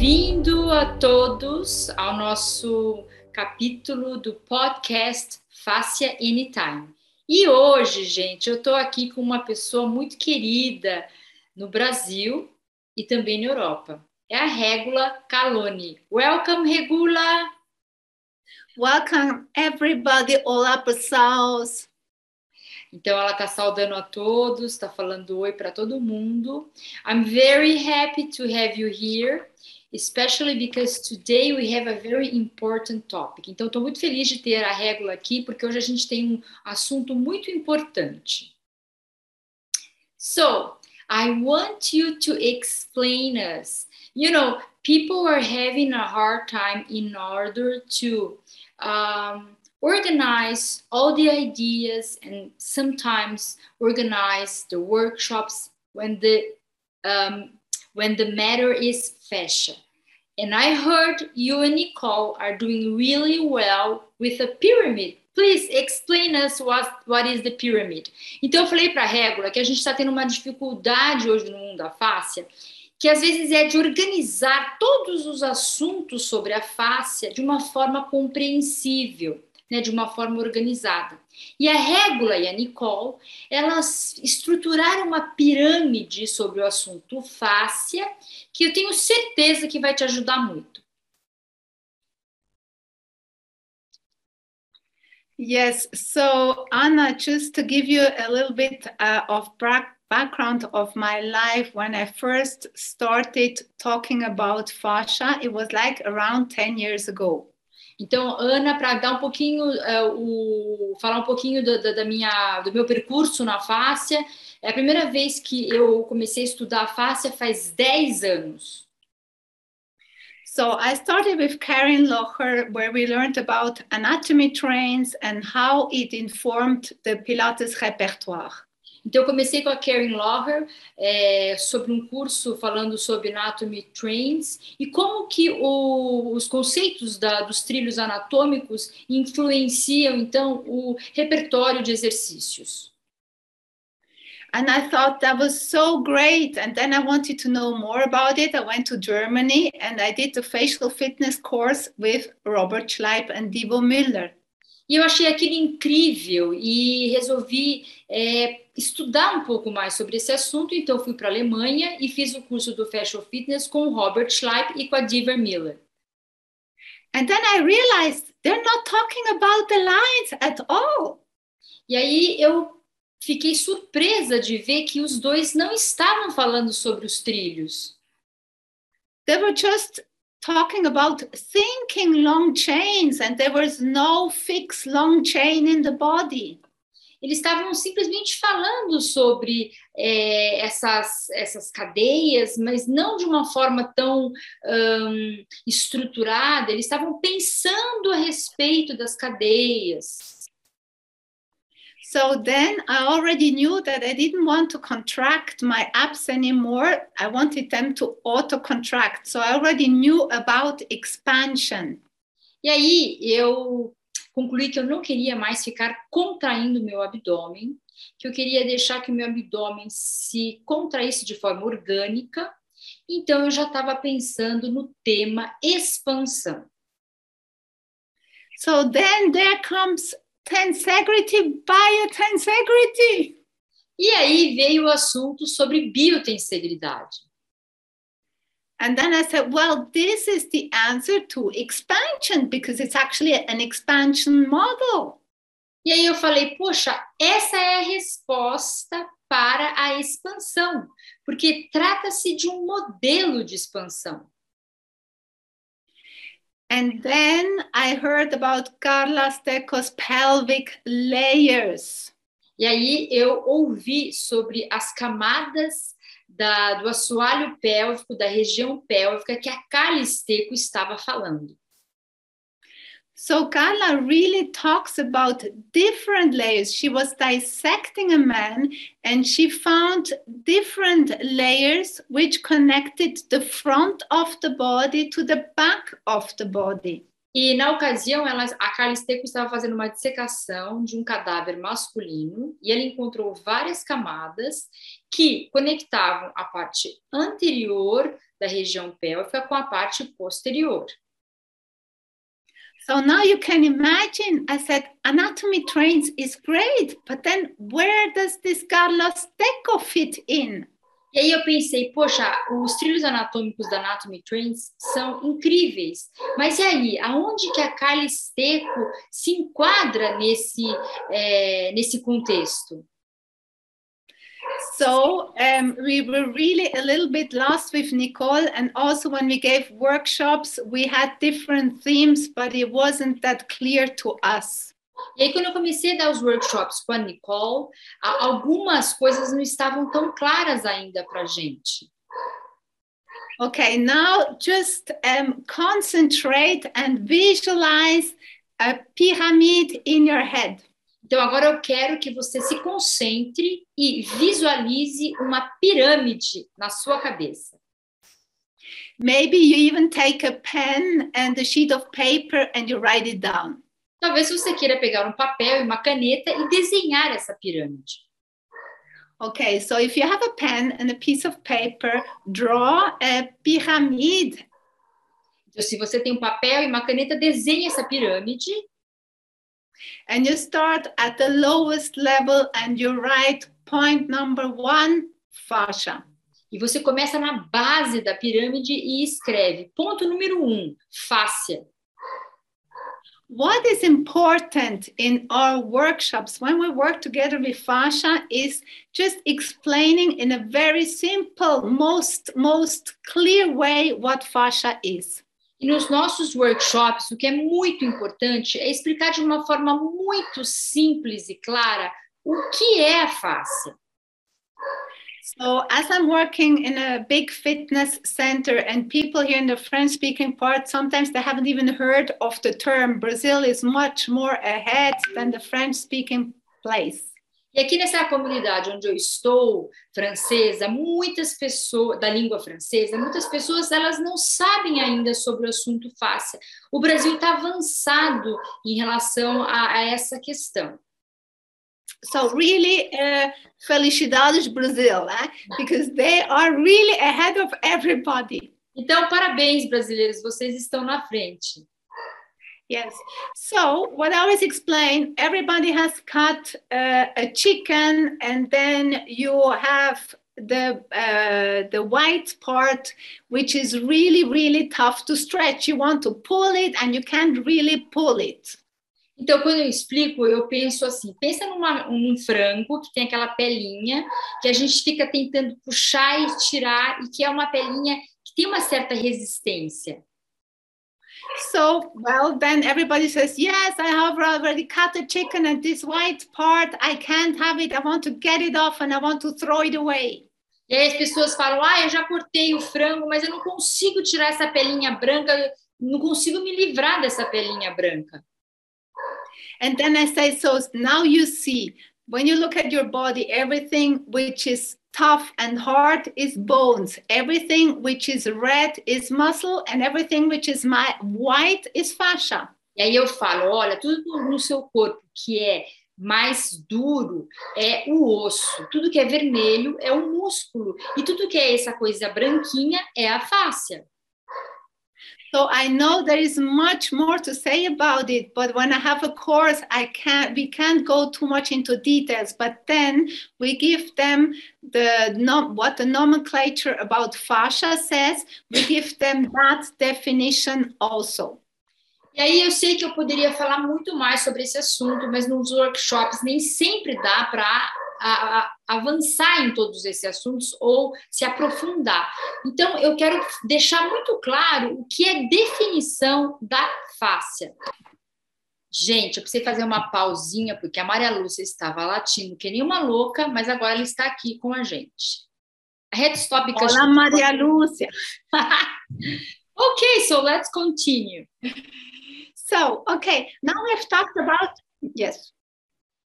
Bem-vindo a todos ao nosso capítulo do podcast Fácia Anytime. E hoje, gente, eu estou aqui com uma pessoa muito querida no Brasil e também na Europa. É a Regula Caloni. Welcome, Regula! Welcome, everybody! Olá, pessoas! Então ela está saudando a todos, está falando oi para todo mundo. I'm very happy to have you here, especially because today we have a very important topic. Então estou muito feliz de ter a Régula aqui, porque hoje a gente tem um assunto muito importante. So, I want you to explain us. You know, people are having a hard time in order to um, organize all the ideas and sometimes organize the workshops when the um, when the matter is fashion. And I heard you and Nicole are doing really well with a pyramid. Please explain us what, what is the pyramid. Então eu falei para a Régula que a gente está tendo uma dificuldade hoje no mundo da fáscia, que às vezes é de organizar todos os assuntos sobre a fáscia de uma forma compreensível né, de uma forma organizada. E a Régula e a Nicole, elas estruturaram uma pirâmide sobre o assunto fáscia, que eu tenho certeza que vai te ajudar muito. Yes, so Anna, just to give you a little bit uh, of background of my life, when I first started talking about fascia, it was like around 10 years ago. Então, Ana, para dar um pouquinho, uh, o, falar um pouquinho do, do, da minha, do meu percurso na fáscia, é a primeira vez que eu comecei a estudar a fáscia faz 10 anos. So I started with Karen Locher, where we learned about anatomy trains and how it informed the Pilates repertoire. Então, eu comecei com a Karen Loher é, sobre um curso falando sobre Anatomy Trains e como que o, os conceitos da, dos trilhos anatômicos influenciam, então, o repertório de exercícios. And I thought that was so great. And then I wanted to know more about it. I went to Germany and I did the facial fitness course with Robert Schleip and Divo Müller. E eu achei aquilo incrível e resolvi é, estudar um pouco mais sobre esse assunto. Então, fui para a Alemanha e fiz o curso do Fashion Fitness com o Robert Schleip e com a Diva Miller. And then I realized they're not talking about the lines at all. E aí eu fiquei surpresa de ver que os dois não estavam falando sobre os trilhos. They were just talking about thinking long chains and there was no fixed long chain in the body. Eles estavam simplesmente falando sobre é, essas, essas cadeias, mas não de uma forma tão um, estruturada. Eles estavam pensando a respeito das cadeias. So then I already knew that I didn't want to contract my abs anymore. I wanted them to auto contract. So I already knew about expansion. E aí eu concluí que eu não queria mais ficar contraindo meu abdômen, que eu queria deixar que o meu abdômen se contraísse de forma orgânica. Então eu já estava pensando no tema expansão. So then there comes tensegrity, biotensegrity. E aí veio o assunto sobre biotensegridade. And then I said, well, this is the answer to expansion because it's actually an expansion model. E aí eu falei, poxa, essa é a resposta para a expansão, porque trata-se de um modelo de expansão. And then I heard about Carla Stecco's pelvic layers. E aí eu ouvi sobre as camadas da, do assoalho pélvico, da região pélvica que a Carla estava falando. So Carla really talks about different layers. She was dissecting a man and she found different layers which connected the front of the body to the back of the body. E na ocasião, ela, a Carla Esteco estava fazendo uma dissecação de um cadáver masculino e ela encontrou várias camadas que conectavam a parte anterior da região pélvica com a parte posterior. So now you can imagine, I said, anatomy trains is great, but then where does this Carlos Teco fit in? E aí eu pensei, poxa, os trilhos anatômicos da Anatomy Trains são incríveis, mas e aí, aonde que a Carla Esteco se enquadra nesse, é, nesse contexto? So um, we were really a little bit lost with Nicole, and also when we gave workshops, we had different themes, but it wasn't that clear to us. E aí, quando eu comecei a dar os workshops com a Nicole, algumas coisas não estavam tão claras ainda para gente. Okay, now just um, concentrate and visualize a pyramid in your head. Então, agora eu quero que você se concentre e visualize uma pirâmide na sua cabeça. Maybe you even take a pen and a sheet of paper and you write it down. Talvez você queira pegar um papel e uma caneta e desenhar essa pirâmide. Okay, so if you have a pen and a piece of paper, draw a pyramid. Então, se você tem um papel e uma caneta, desenhe essa pirâmide. And you start at the lowest level and you write point number one, fascia. E você começa na base da pirâmide e escreve ponto número um, fáscia. what is important in our workshops when we work together with fascia is just explaining in a very simple most most clear way what fascia is E nos nossos workshops, o que é muito importante é explicar de uma forma muito simples e clara o que é a face. So, as I'm working in a big fitness center, and people here in the French speaking part, sometimes they haven't even heard of the term. Brazil is much more ahead than the French speaking place. E aqui nessa comunidade onde eu estou, francesa, muitas pessoas, da língua francesa, muitas pessoas elas não sabem ainda sobre o assunto fácil. O Brasil está avançado em relação a, a essa questão. So really, uh, felicidades Brazil, eh? because they are really ahead of everybody. Então, parabéns brasileiros, vocês estão na frente. Yes. So what I always explain, everybody has cut uh, a chicken, and then you have the uh, the white part, which is really really tough to stretch. You want to pull it, and you can't really pull it. Então, quando eu explico, eu penso assim: pensa numa, num frango que tem aquela pelinha que a gente fica tentando puxar e tirar, e que é uma pelinha que tem uma certa resistência. So, well, then everybody says, Yes, I have already cut the chicken, and this white part, I can't have it. I want to get it off and I want to throw it away. E aí as pessoas falam: Ah, eu já cortei o frango, mas eu não consigo tirar essa pelinha branca, não consigo me livrar dessa pelinha branca. And then I say, so now you see, when you look at your body, everything which is tough and hard is bones. Everything which is red is muscle, and everything which is white is fascia. E aí eu falo, olha, tudo no seu corpo que é mais duro é o osso, tudo que é vermelho é o músculo, e tudo que é essa coisa branquinha é a fáscia. So I know there is much more to say about it, but when I have a course, I can't we can't go too much into details. But then we give them the what the nomenclature about fascia says. We give them that definition also. E aí eu sei que eu poderia falar muito mais sobre esse assunto, mas nos workshops nem sempre dá para a, a avançar em todos esses assuntos ou se aprofundar. Então, eu quero deixar muito claro o que é definição da fáscia. Gente, eu precisei fazer uma pausinha, porque a Maria Lúcia estava latindo que nem uma louca, mas agora ela está aqui com a gente. A stop Olá, Maria Lúcia! okay, so let's continue. So, okay, now we've talked about, yes,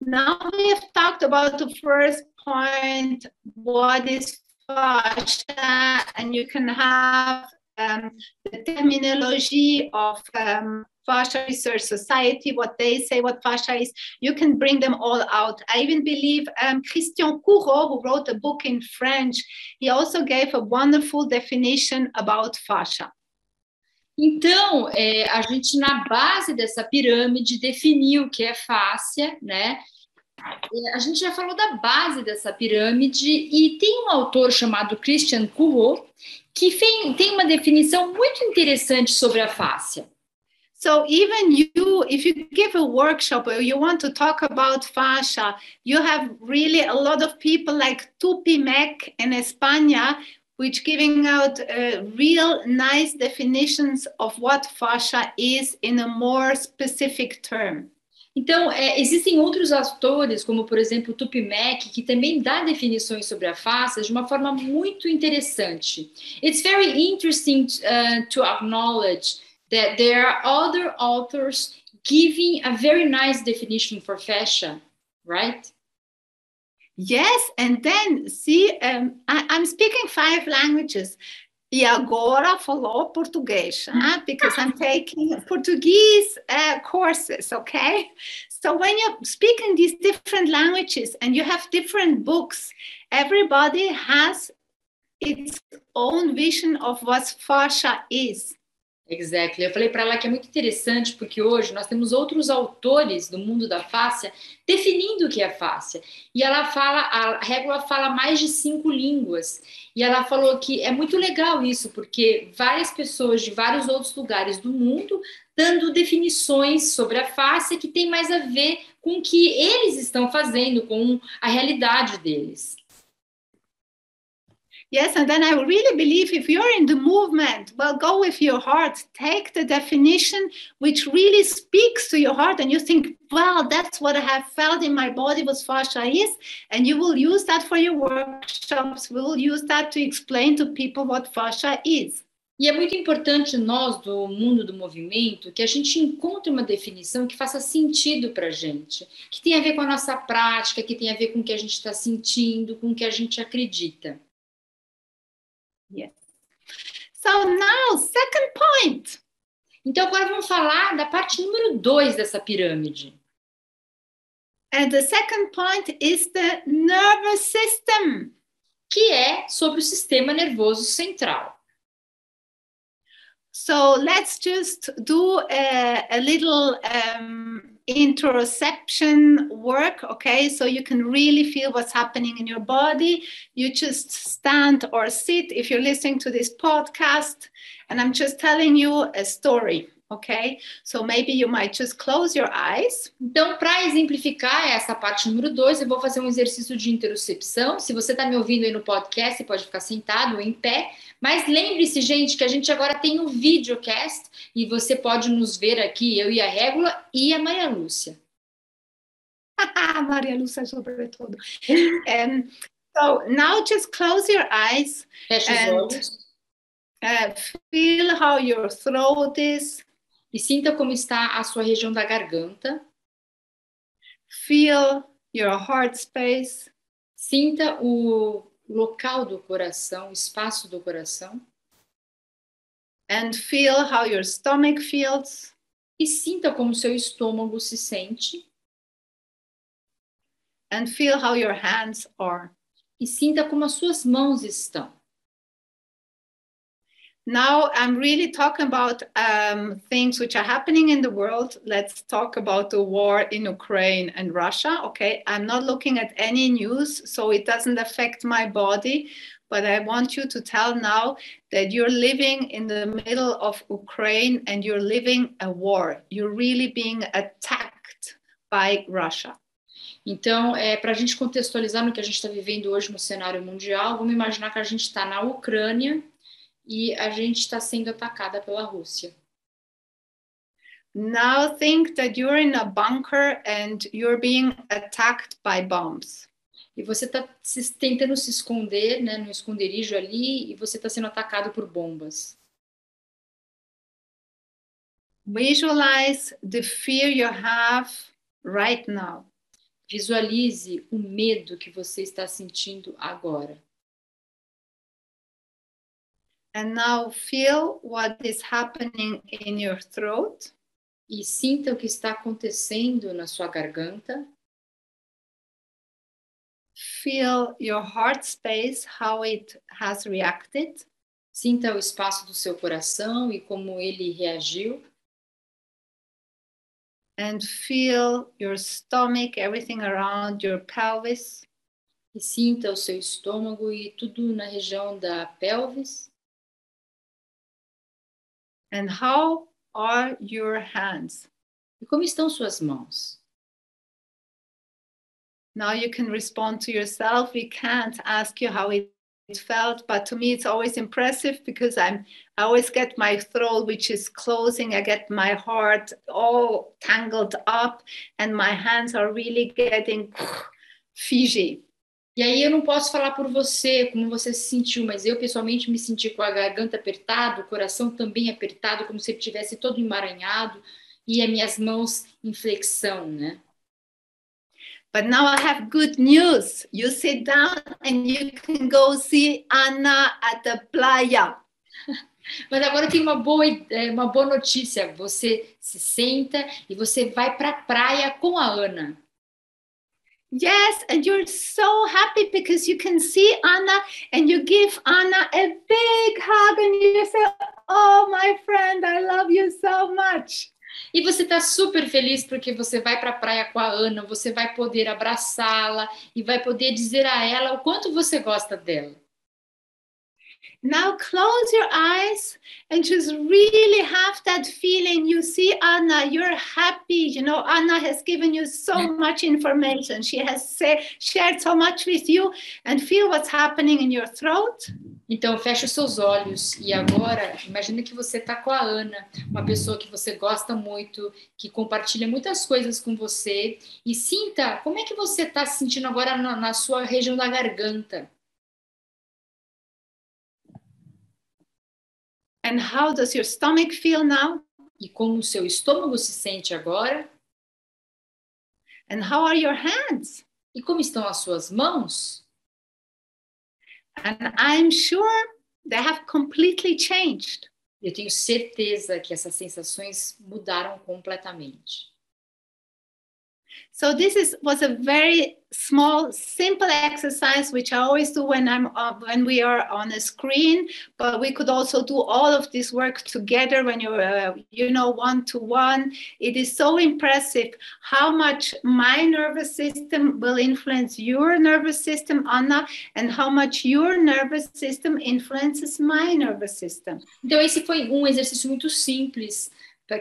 Now we have talked about the first point, what is fascia, and you can have um, the terminology of um, Fascia Research Society, what they say, what fascia is, you can bring them all out. I even believe um, Christian Courreau, who wrote a book in French, he also gave a wonderful definition about fascia. Então, é, a gente, na base dessa pirâmide, definiu o que é fáscia, né? A gente já falou da base dessa pirâmide e tem um autor chamado Christian Courreau que tem uma definição muito interessante sobre a fáscia. So even you, if you give a workshop or you want to talk about fascia, you have really a lot of people like Tupi Mac in España, which giving out uh, real nice definitions of what fascia is in a more specific term. Então, é, existem outros autores, como por exemplo Tupimek, que também dá definições sobre a face de uma forma muito interessante. It's very interesting uh, to acknowledge that there are other authors giving a very nice definition for fascia, right? Yes, and then see, um, I, I'm speaking five languages. E agora falou português, huh? because I'm taking Portuguese uh, courses, okay? So when you're speaking these different languages and you have different books, everybody has its own vision of what fascia is. Exactly. Eu falei para ela que é muito interessante porque hoje nós temos outros autores do mundo da fáscia definindo o que é fáscia. E ela fala, a Régula fala mais de cinco línguas. E ela falou que é muito legal isso, porque várias pessoas de vários outros lugares do mundo dando definições sobre a fáscia que tem mais a ver com o que eles estão fazendo, com a realidade deles. Yes, and then I really believe if you're in the movement, well, go with your heart. Take the definition which really speaks to your heart, and you think, well, that's what I have felt in my body was fascia is, and you will use that for your workshops. We will use that to explain to people what fascia is. E é muito importante nós do mundo do movimento que a gente encontre uma definição que faça sentido para a gente, que tenha a ver com a nossa prática, que tenha a ver com o que a gente está sentindo, com o que a gente acredita. Yes. So now, second point. Então agora vamos falar da parte número dois dessa pirâmide. And the second point is the nervous system, que é sobre o sistema nervoso central. So let's just do a, a little um, interoception work, okay? So you can really feel what's happening in your body. You just stand or sit if you're listening to this podcast, and I'm just telling you a story, ok? So maybe you might just close your eyes. Então, para exemplificar essa parte número dois, eu vou fazer um exercício de interocepção. Se você está me ouvindo aí no podcast, você pode ficar sentado ou em pé. Mas lembre-se, gente, que a gente agora tem um videocast e você pode nos ver aqui, eu e a Régula e a Maria Lúcia. Maria Lúcia, sobretudo. Um, so now just close your eyes. Feche os olhos. Uh, feel how your throat is. E sinta como está a sua região da garganta. Feel your heart space. Sinta o local do coração, espaço do coração. And feel how your stomach feels. E sinta como seu estômago se sente. And feel how your hands are. E sinta como as suas mãos estão. Now I'm really talking about um, things which are happening in the world. Let's talk about the war in Ukraine and Russia. Okay, I'm not looking at any news, so it doesn't affect my body. But I want you to tell now that you're living in the middle of Ukraine and you're living a war. You're really being attacked by Russia. Então, é, para a gente contextualizar no que a gente está vivendo hoje no cenário mundial, vamos imaginar que a gente está na Ucrânia e a gente está sendo atacada pela Rússia. Now think that you're in a bunker and you're being attacked by bombs. E você está tentando se esconder, né, no esconderijo ali, e você está sendo atacado por bombas. Visualize the fear you have right now. Visualize o medo que você está sentindo agora. And now feel what is happening in your throat. E sinta o que está acontecendo na sua garganta. Feel your heart space, how it has reacted. Sinta o espaço do seu coração e como ele reagiu. And feel your stomach, everything around your pelvis. E sinta o seu estômago e tudo na região da pelvis. And how are your hands? E como estão suas mãos? Now you can respond to yourself. We can't ask you how it felt, but to me it's always impressive because I'm I always get my throat which is closing. I get my heart all tangled up, and my hands are really getting fidgy. E aí eu não posso falar por você, como você se sentiu, mas eu pessoalmente me senti com a garganta apertada, o coração também apertado, como se ele tivesse todo emaranhado e as minhas mãos em flexão, né? But now I have good news. You sit down and you can go see Anna at the playa. Mas agora tem uma boa, uma boa notícia. Você se senta e você vai para a praia com a Ana. Yes, and you're so happy because you can see Anna and you give Anna a big hug and you say, Oh, my friend, I love you so much. E você está super feliz porque você vai para a praia com a Ana, você vai poder abraçá-la e vai poder dizer a ela o quanto você gosta dela. Now close your eyes and just really have that feeling. You see, Anna, you're happy. You know, Anna has given you so much information. She has say, shared so much with you, and feel what's happening in your throat. Então, feche os seus olhos e agora, imagine que você está com a Ana, uma pessoa que você gosta muito, que compartilha muitas coisas com você, e sinta como é que você está se sentindo agora na, na sua região da garganta. And how does your stomach feel now? E como o seu estômago se sente agora? And how are your hands? E como estão as suas mãos? And I'm sure they have completely changed. Eu tenho certeza que essas sensações mudaram completamente. So this is was a very small, simple exercise which I always do when I'm uh, when we are on a screen. But we could also do all of this work together when you're uh, you know one to one. It is so impressive how much my nervous system will influence your nervous system, Anna, and how much your nervous system influences my nervous system. Então esse foi um exercício muito simples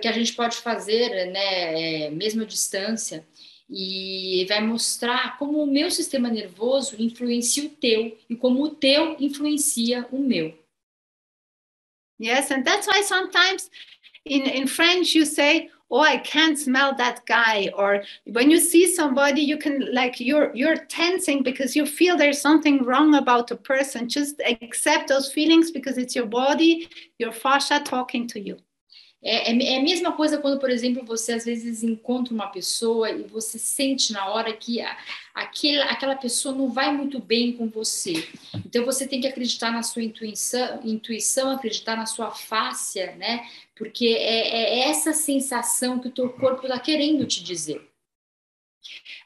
que a gente pode fazer, né, mesmo à distância e vai mostrar como o meu sistema nervoso influencia o teu e como o teu influencia o meu. Yes, and that's why sometimes in, in French you say, "Oh, I can't smell that guy," or when you see somebody, you can like you're you're tensing because you feel there's something wrong about a person. Just accept those feelings because it's your body, your fascia talking to you. É, é, é, a mesma coisa quando, por exemplo, você às vezes encontra uma pessoa e você sente na hora que a, aquela, aquela pessoa não vai muito bem com você. Então você tem que acreditar na sua intuição, intuição acreditar na sua fáscia, né? Porque é, é essa sensação que o teu corpo está querendo te dizer.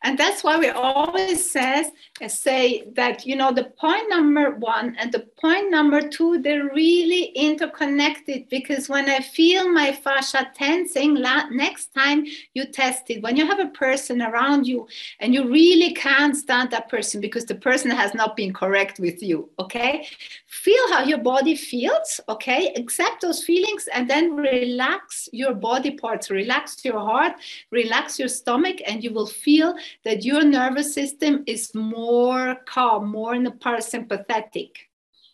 And that's why we always says, uh, say that, you know, the point number one and the point number two, they're really interconnected because when I feel my fascia tensing, next time you test it, when you have a person around you and you really can't stand that person because the person has not been correct with you, okay? Feel how your body feels, okay? Accept those feelings and then relax your body parts, relax your heart, relax your stomach, and you will feel that your nervous system is more calm, more parasympathetic.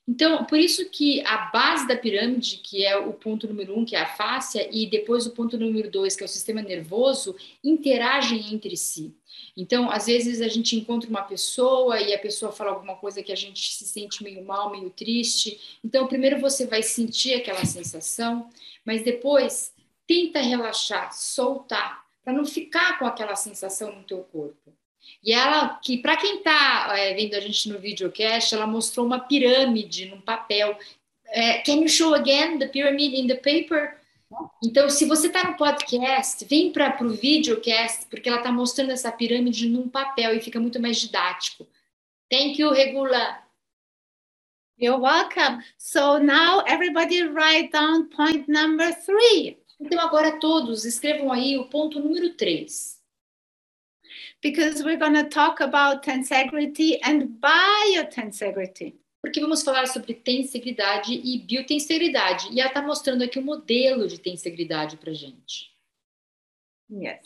Então, por isso que a base da pirâmide, que é o ponto número um, que é a fáscia, e depois o ponto número dois, que é o sistema nervoso, interagem entre si. Então, às vezes a gente encontra uma pessoa e a pessoa fala alguma coisa que a gente se sente meio mal, meio triste. Então, primeiro você vai sentir aquela sensação, mas depois tenta relaxar, soltar, para não ficar com aquela sensação no teu corpo. E ela, que para quem está é, vendo a gente no videocast, ela mostrou uma pirâmide num papel. É, can you show again the pyramid in the paper? Então, se você está no podcast, vem para o videocast, porque ela está mostrando essa pirâmide num papel e fica muito mais didático. Thank you, Regula. You're welcome. So now everybody write down point number three. Então, agora todos escrevam aí o ponto número 3. Because we're going to talk about tensegrity and biotensegrity. Porque vamos falar sobre tensegridade e biotensegridade. E ela está mostrando aqui um modelo de tensegridade para gente. Yes.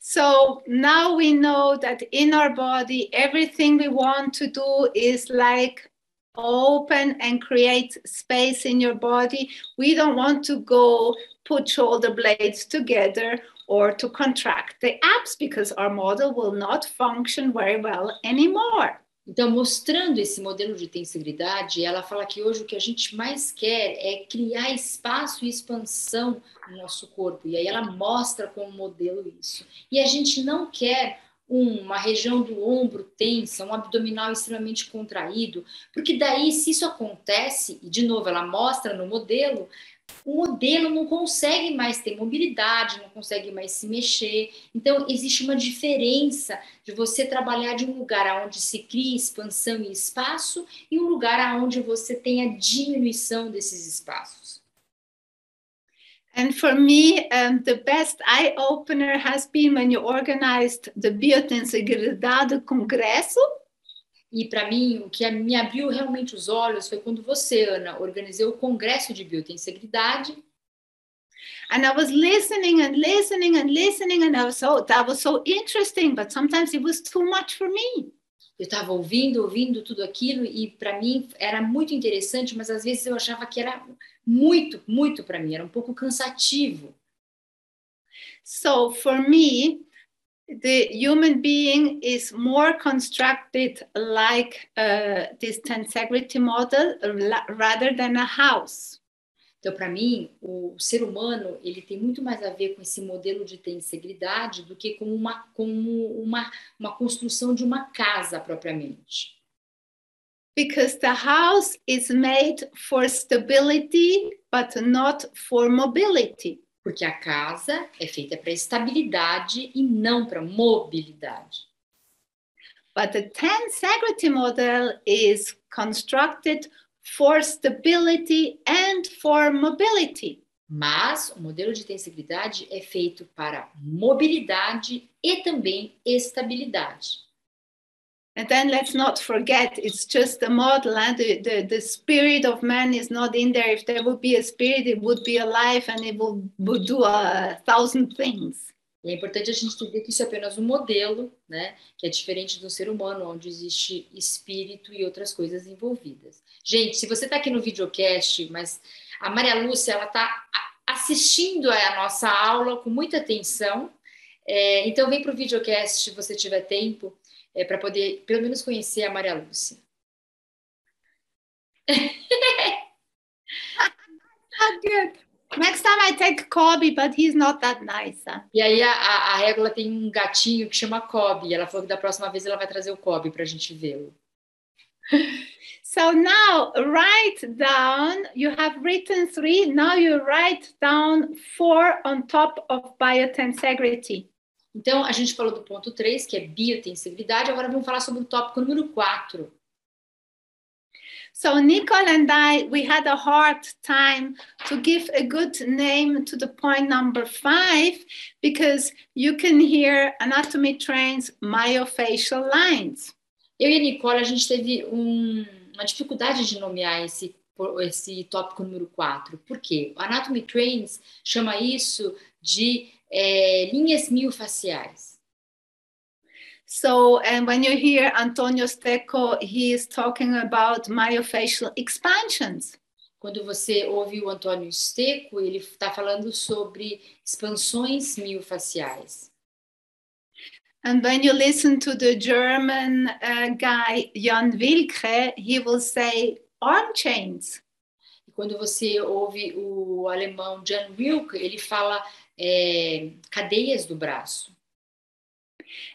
So now we know that in our body, everything we want to do is like open and create space in your body. We don't want to go put shoulder blades together or to contract the abs because our model will not function very well anymore. Então, mostrando esse modelo de tensegridade, ela fala que hoje o que a gente mais quer é criar espaço e expansão no nosso corpo. E aí ela mostra como modelo isso. E a gente não quer uma região do ombro tensa, um abdominal extremamente contraído, porque daí, se isso acontece, e de novo ela mostra no modelo, o modelo não consegue mais ter mobilidade, não consegue mais se mexer. Então, existe uma diferença de você trabalhar de um lugar onde se cria expansão e espaço e um lugar onde você tem a diminuição desses espaços. And for me, um, the best eye opener has been when you organized the Biotenseguridade Congresso. E para mim, o que me abriu realmente os olhos foi quando você, Ana, organizou o Congresso de Biotensegridade. And I was listening and listening and listening, and I was so that was so interesting, but sometimes it was too much for me. Eu estava ouvindo, ouvindo tudo aquilo, e para mim era muito interessante, mas às vezes eu achava que era muito, muito para mim, era um pouco cansativo. So for me, the human being is more constructed like uh, this tensegrity model rather than a house. Então, para mim, o ser humano ele tem muito mais a ver com esse modelo de tensegridade do que com uma, com uma, uma construção de uma casa propriamente. Because the house is made for stability, but not for mobility porque a casa é feita para estabilidade e não para mobilidade. But the tensegrity model is constructed for stability and for mobility. Mas o modelo de tensegridade é feito para mobilidade e também estabilidade. And then let's not forget, it's just a model, and the, the, the spirit of man is not in there. If there would be a spirit, it would be alive and it would, would do a thousand things. E é importante a gente entender que isso é apenas um modelo, né? Que é diferente do ser humano, onde existe espírito e outras coisas envolvidas. Gente, se você está aqui no videocast, mas a Maria Lúcia, ela está assistindo a nossa aula com muita atenção, é, então vem para o videocast se você tiver tempo é, para poder, pelo menos, conhecer a Maria Lúcia. Next time I take Kobe, but he's not that nice. Huh? E aí a, a, a Régula tem um gatinho que chama Kobe. Ela falou que da próxima vez ela vai trazer o Kobe para a gente vê-lo. So now write down, you have written three, now you write down four on top of biotensegrity. Então, a gente falou do ponto 3, que é biotensegridade, agora vamos falar sobre o tópico número 4. So Nicole and I, we had a hard time to give a good name to the point number five because you can hear anatomy trains myofascial lines. Eu e a Nicole, a gente teve um, uma dificuldade de nomear esse, esse tópico número 4. Por quê? O Anatomy Trains chama isso de é, linhas miofaciais. So, and when you hear Antonio Stecco, he is talking about myofascial expansions. Quando você ouve o Antônio Stecco, ele está falando sobre expansões miofaciais. And when you listen to the German uh, guy Jan Wilke, he will say arm chains. E quando você ouve o alemão Jan Wilke, ele fala é, cadeias do braço.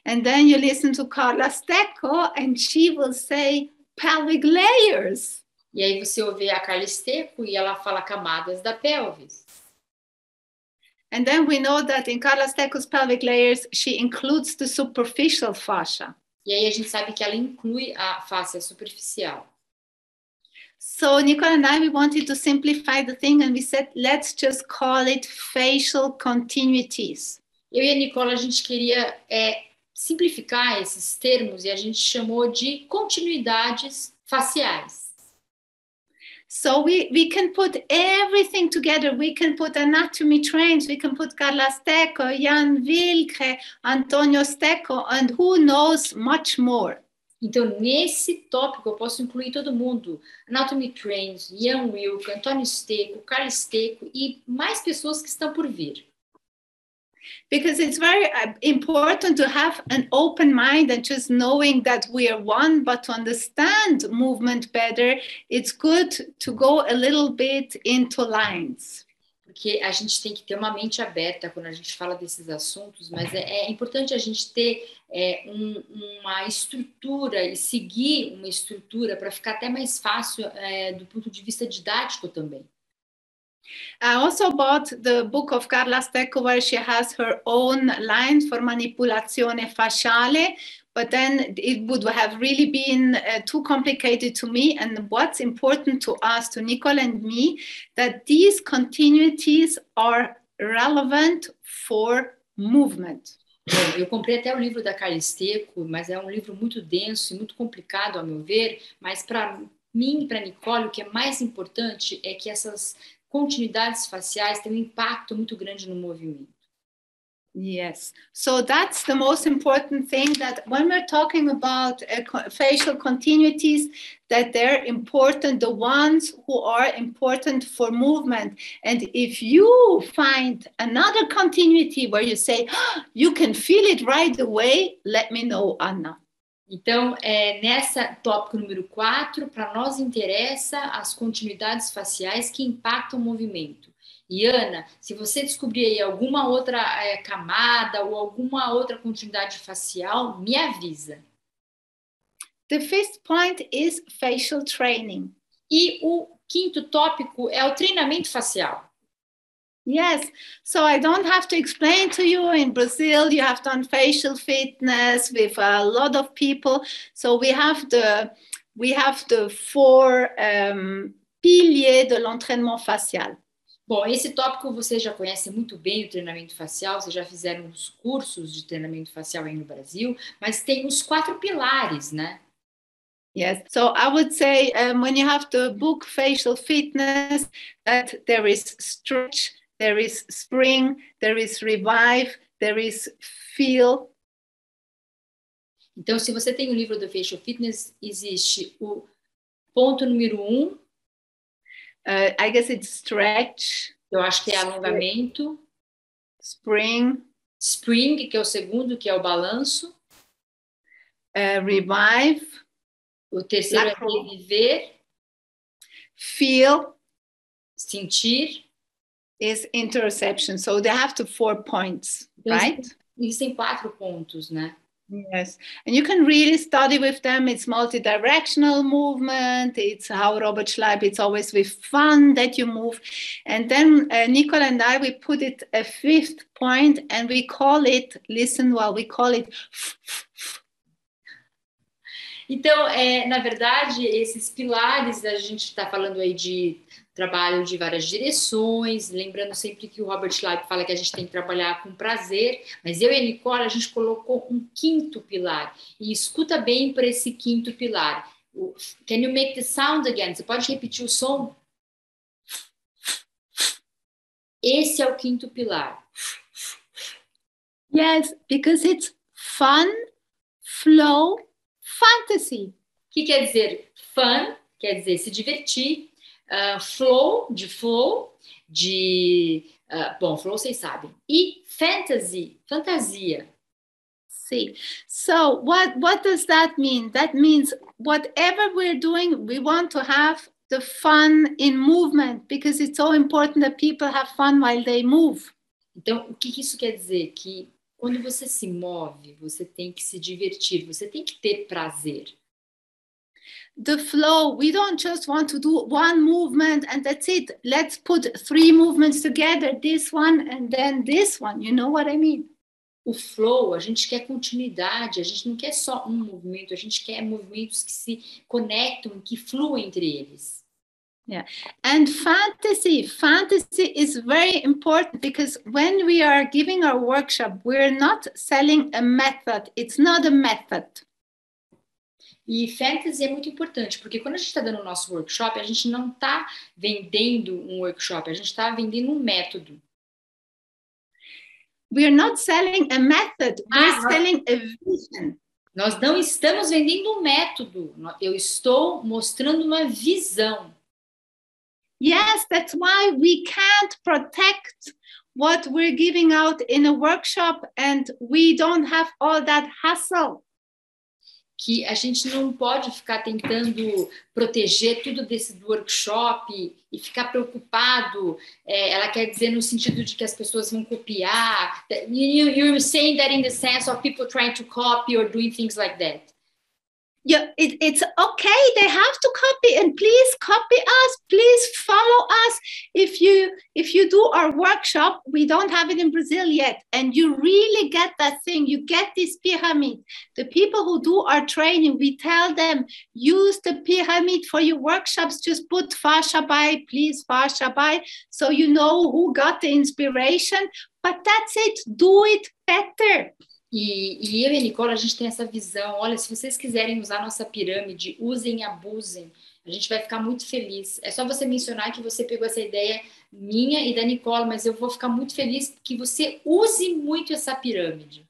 And then you listen to Carla Stecco and she will say pelvic layers. E aí você ouve a Carla Esteco e ela fala camadas da pelvis. And then we know that in Carla Stecco's pelvic layers, she includes the superficial fascia. E aí a gente sabe que ela inclui a face superficial. So Nicole and I, we wanted to simplify the thing and we said, let's just call it facial continuities. Eu e a Nicola, a gente queria é, simplificar esses termos e a gente chamou de continuidades faciais. So we, we can put everything together. We can put anatomy trains, we can put Carla Stecco, Jan Wilke, Antonio Stecco, and who knows much more. Então, nesse tópico, eu posso incluir todo mundo. Anatomy Trains, Ian Wilke, Antônio Stecco, Carla Stecco e mais pessoas que estão por vir. because it's very uh, important to have an open mind and just knowing that we are one but to understand movement better it's good to go a little bit into lines porque a gente tem que ter uma mente aberta quando a gente fala desses assuntos, mas é, é importante a gente ter é, um, uma estrutura e seguir uma estrutura para ficar até mais fácil é, do ponto de vista didático também. I also bought the book of Carla Stecco where she has her own line for manipulazione fasciale, but then it would have really been uh, too complicated to me. And what's important to us, to Nicole and me, that these continuities are relevant for movement. Bom, eu comprei até o livro da Carla Stecco, mas é um livro muito denso e muito complicado, ao meu ver. Mas para mim, para Nicole, o que é mais importante é que essas continuidades faciais têm um impacto muito grande no movimento. Yes. So that's the most important thing that when we're talking about uh, facial continuities, that they're important, the ones who are important for movement. And if you find another continuity where you say, oh, you can feel it right away, let me know, Anna. Então, é, nessa tópico número 4, para nós interessa as continuidades faciais que impactam o movimento. E Ana, se você descobrir aí alguma outra é, camada ou alguma outra continuidade facial, me avisa. The fifth point is facial training. E o quinto tópico é o treinamento facial. Yes. So I don't have to explain to you in Brazil, you have done facial fitness with a lot of people. So we have the we have the four um, piliers de l'entraînement facial. Bom, esse tópico você já conhece muito bem o treinamento facial, vocês já fizeram os cursos de treinamento facial aí no Brasil, mas tem os quatro pilares, né? Yes, so I would say um, when you have the book Facial Fitness, that there is stretch, there is spring, there is revive, there is feel. Então, se você tem o livro do Facial Fitness, existe o ponto número um. Uh, I guess it's stretch. Eu acho que é alongamento. Spring. Spring, que é o segundo, que é o balanço. Uh, revive. O terceiro Lacro. é reviver. Feel. Sentir is interception. So they have to four points, right? Existem quatro pontos, né? Yes, and you can really study with them. It's multi-directional movement. It's how Robert Schleib. It's always with fun that you move, and then uh, Nicole and I we put it a fifth point, and we call it. Listen, well, we call it. Então, é, na verdade, esses pilares a gente está falando aí de trabalho de várias direções, lembrando sempre que o Robert Schleip fala que a gente tem que trabalhar com prazer, mas eu e a Nicole, a gente colocou um quinto pilar, e escuta bem para esse quinto pilar. Can you make the sound again? Você pode repetir o som? Esse é o quinto pilar. Yes, because it's fun, flow, fantasy. O que quer dizer fun? Quer dizer se divertir, uh, flow, de flow, de. Uh, bom, flow vocês sabem. E fantasy, fantasia. See. So what what does that mean? That means whatever we're doing, we want to have the fun in movement because it's so important that people have fun while they move. Então, o que isso quer dizer? Que quando você se move, você tem que se divertir, você tem que ter prazer. The flow. We don't just want to do one movement and that's it. Let's put three movements together, this one and then this one. You know what I mean? O flow, a gente quer continuidade, a gente não quer só um movimento, a gente quer movimentos que se conectam, que fluem entre eles. Yeah. And fantasy, fantasy is very important because when we are giving our workshop, we're not selling a method. It's not a method. E fantasy é muito importante, porque quando a gente está dando o nosso workshop, a gente não está vendendo um workshop, a gente está vendendo um método. We're not selling a method, we're ah, selling a vision. Nós não estamos vendendo um método, eu estou mostrando uma visão. Yes, that's why we can't protect what we're giving out in a workshop and we don't have all that hassle. Que a gente não pode ficar tentando proteger tudo desse workshop e ficar preocupado. É, ela quer dizer no sentido de que as pessoas vão copiar. You, you're saying that in the sense of people trying to copy or doing things like that. Yeah, it, it's okay. They have to copy, and please copy us. Please follow us. If you if you do our workshop, we don't have it in Brazil yet, and you really get that thing. You get this pyramid. The people who do our training, we tell them use the pyramid for your workshops. Just put fascia by, please fascia by, so you know who got the inspiration. But that's it. Do it better. E, e, eu e a Nicole, a gente tem essa visão. Olha, se vocês quiserem usar nossa pirâmide, usem e abusem. A gente vai ficar muito feliz. É só você mencionar que você pegou essa ideia minha e da Nicole, mas eu vou ficar muito feliz que você use muito essa pirâmide.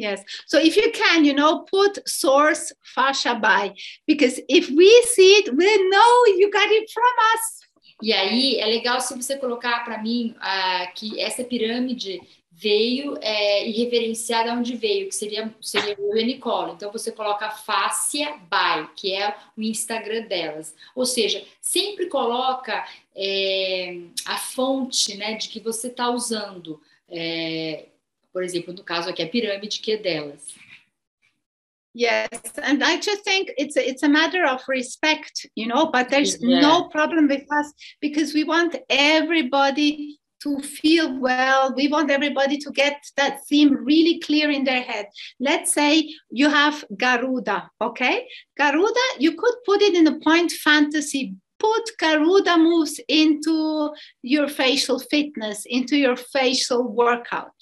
Yes. So if you can, you know, put source fascia by, because if we see it, we know you got it from us. E aí é legal se você colocar para mim uh, que essa pirâmide veio é, e reverenciar de onde veio, que seria, seria o e Nicole. Então você coloca Fácia By, que é o Instagram delas. Ou seja, sempre coloca é, a fonte né, de que você está usando. É, por exemplo, no caso aqui, a pirâmide que é delas. Yes, and I just think it's a, it's a matter of respect, you know, but there's yeah. no problem with us because we want everybody to feel well. We want everybody to get that theme really clear in their head. Let's say you have Garuda, okay? Garuda, you could put it in a point fantasy. Put Garuda moves into your facial fitness, into your facial workout.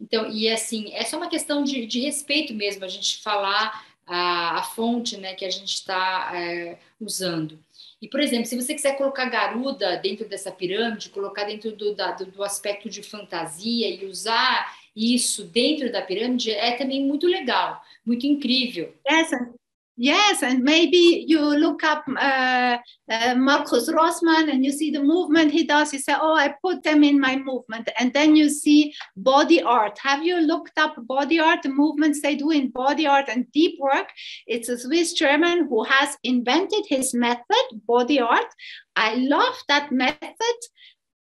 Então, e assim, é só uma questão de, de respeito mesmo, a gente falar a, a fonte né, que a gente está é, usando. E, por exemplo, se você quiser colocar garuda dentro dessa pirâmide, colocar dentro do, da, do aspecto de fantasia e usar isso dentro da pirâmide, é também muito legal, muito incrível. Essa, Yes, and maybe you look up uh, uh, Marcus Rossmann and you see the movement he does. You say, Oh, I put them in my movement. And then you see body art. Have you looked up body art, the movements they do in body art and deep work? It's a Swiss German who has invented his method, body art. I love that method,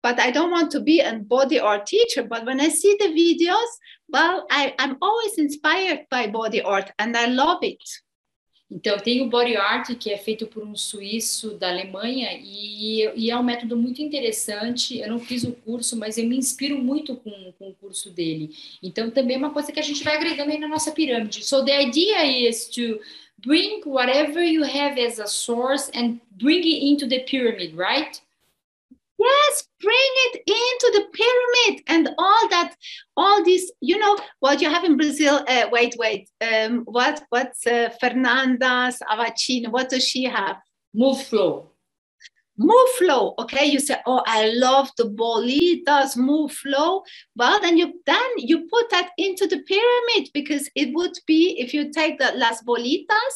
but I don't want to be a body art teacher. But when I see the videos, well, I, I'm always inspired by body art and I love it. Então, tem o Body Art, que é feito por um suíço da Alemanha, e, e, é um método muito interessante. Eu não fiz o curso, mas eu me inspiro muito com, com o curso dele. Então, também é uma coisa que a gente vai agregando aí na nossa pirâmide. So, the idea is to bring whatever you have as a source and bring it into the pyramid, right? Yes, bring it into the pyramid and all that, all this, you know, what you have in Brazil. Uh, wait, wait. Um, what, what's uh, Fernanda Avacino? What does she have? Move flow. Move flow. Okay, you say, oh, I love the bolitas move flow. Well, then you then you put that into the pyramid because it would be if you take the las bolitas,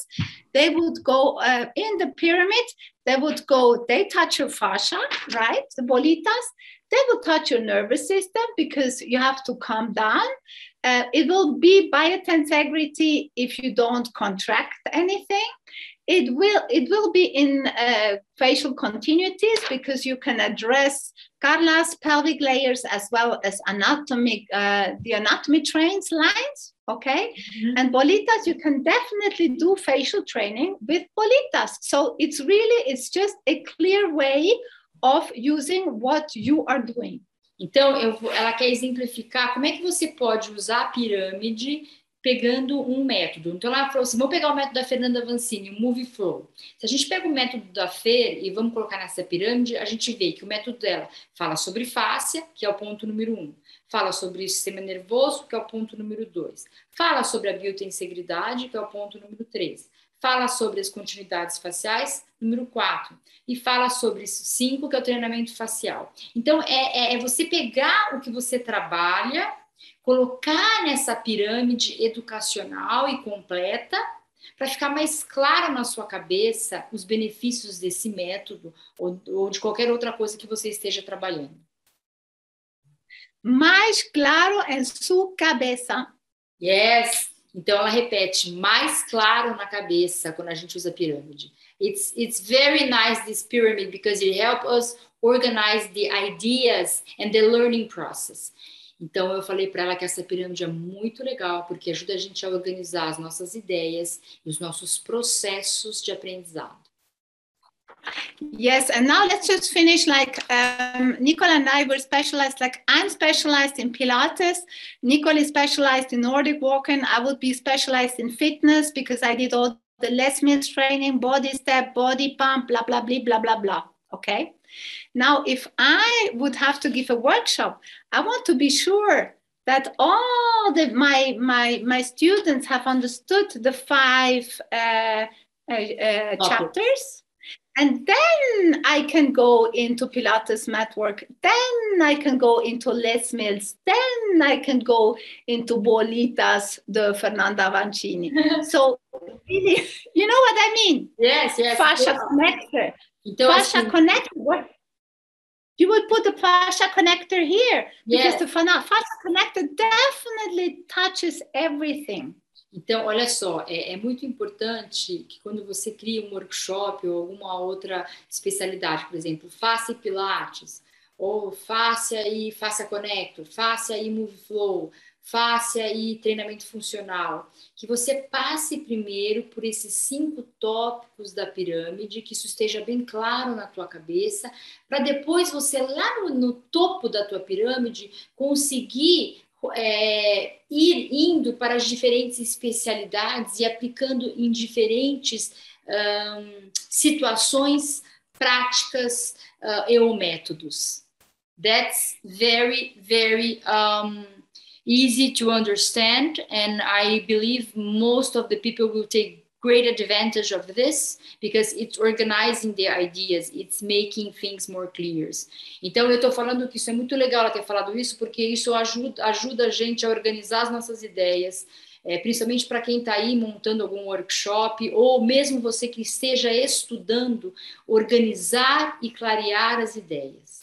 they would go uh, in the pyramid they would go, they touch your fascia, right? The bolitas. They will touch your nervous system because you have to calm down. Uh, it will be biotensegrity if you don't contract anything. It will it will be in uh, facial continuities because you can address Carla's pelvic layers as well as anatomic uh, the anatomy trains lines. Okay. Mm-hmm. And bolitas, you can definitely do facial training with bolitas. So it's really, it's just a clear way of using what you are doing. Então, eu, ela quer exemplificar como é que você pode usar a pirâmide pegando um método. Então, ela falou assim: vamos pegar o método da Fernanda Vancini, o Move Flow. Se a gente pega o método da Fer e vamos colocar nessa pirâmide, a gente vê que o método dela fala sobre fáscia, que é o ponto número um, fala sobre o sistema nervoso, que é o ponto número dois, fala sobre a biotenseguridade, que é o ponto número três, fala sobre as continuidades faciais, número quatro, e fala sobre cinco, que é o treinamento facial. Então, é, é, é você pegar o que você trabalha colocar nessa pirâmide educacional e completa para ficar mais claro na sua cabeça os benefícios desse método ou, ou, de qualquer outra coisa que você esteja trabalhando. Mais claro em sua cabeça. Yes. Então ela repete, mais claro na cabeça quando a gente usa pirâmide. It's it's very nice this pyramid because it helps us organize the ideas and the learning process. Então, eu falei para ela que essa pirâmide é muito legal, porque ajuda a gente a organizar as nossas ideias e os nossos processos de aprendizado. Yes, and now let's just finish like um, Nicole and I were specialized, like I'm specialized in Pilates, Nicole is specialized in Nordic walking, I would be specialized in fitness because I did all the Les Mills training, body step, body pump, blah, blah, blah, blah, blah, blah. Okay. Now, if I would have to give a workshop, I want to be sure that all the my my my students have understood the five uh, uh, uh, chapters. And then i can go into pilates mat work. Then i can go into les mills. Then i can go into bolitas the fernanda vancini. So really you know what i mean? Yes yes fascia yes. connector. Fascia connector. What you would put the fascia connector here because the fascia connector definitely touches everything. Então, olha só, é, é, muito importante que quando você cria um workshop ou alguma outra especialidade, por exemplo, face e pilates, ou fascia e fascia connector, fascia e move flow, fáscia e treinamento funcional, que você passe primeiro por esses cinco tópicos da pirâmide, que isso esteja bem claro na tua cabeça, para depois você lá no, no, topo da tua pirâmide conseguir é, ir indo para as diferentes especialidades e aplicando em diferentes situações práticas uh, e ou métodos. That's very, very um, easy to understand and i believe most of the people will take great advantage of this because it's organizing the ideas, it's making things more clear. Então eu estou falando que isso é muito legal ela ter falado isso porque isso ajuda, ajuda a gente a organizar as nossas ideias, é, principalmente para quem está aí montando algum workshop ou mesmo você que esteja estudando, organizar e clarear as ideias.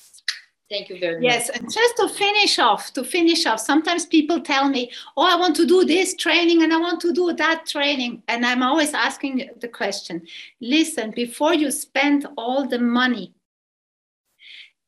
Thank you very much. Yes, and just to finish off, to finish off, sometimes people tell me, "Oh, I want to do this training and I want to do that training," and I'm always asking the question: Listen, before you spend all the money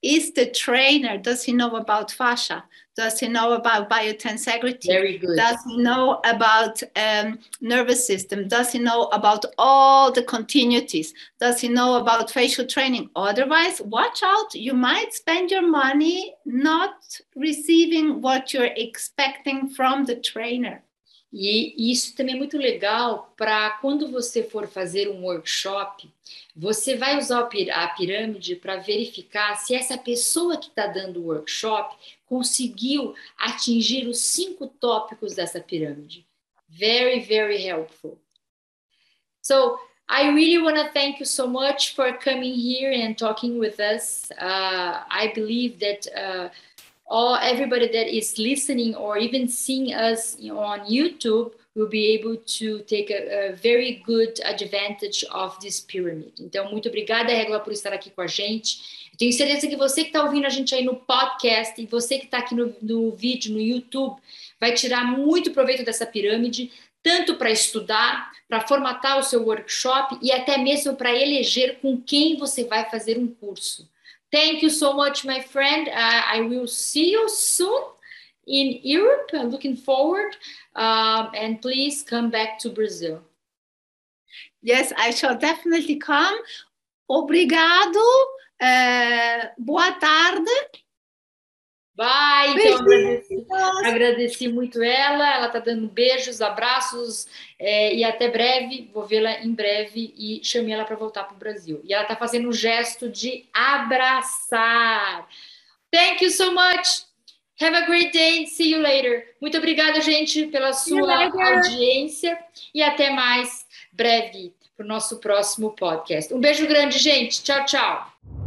is the trainer does he know about fascia does he know about biotensegrity? Very good. Does he know about um, nervous system? Does he know about all the continuities? Does he know about facial training? Otherwise watch out. You might spend your money not receiving what you're expecting from the trainer E isso também é muito legal para quando você for fazer um workshop, você vai usar a pirâmide para verificar se essa pessoa que está dando o workshop conseguiu atingir os cinco tópicos dessa pirâmide. Very, very helpful. So, I really want to thank you so much for coming here and talking with us. Uh, I believe that. Uh, all everybody that is listening or even seeing us on YouTube will be able to take a, a, very good advantage of this pyramid. Então, muito obrigada, Regula, por estar aqui com a gente. Tenho certeza que você que está ouvindo a gente aí no podcast e você que está aqui no, no vídeo, no YouTube, vai tirar muito proveito dessa pirâmide, tanto para estudar, para formatar o seu workshop e até mesmo para eleger com quem você vai fazer um curso. Thank you so much, my friend. Uh, I will see you soon. in Europe. looking forward. Um, and please come back to Brazil. Yes, I shall definitely come. Obrigado. Uh, boa tarde. Vai, então agradeci, agradeci, muito ela. Ela está dando beijos, abraços é, e até breve. Vou vê-la em breve e chamei ela para voltar para o Brasil. E ela está fazendo um gesto de abraçar. Thank you so much. Have a great day. See you later. Muito obrigada, gente, pela sua audiência e até mais breve para o nosso próximo podcast. Um beijo grande, gente. Tchau, tchau.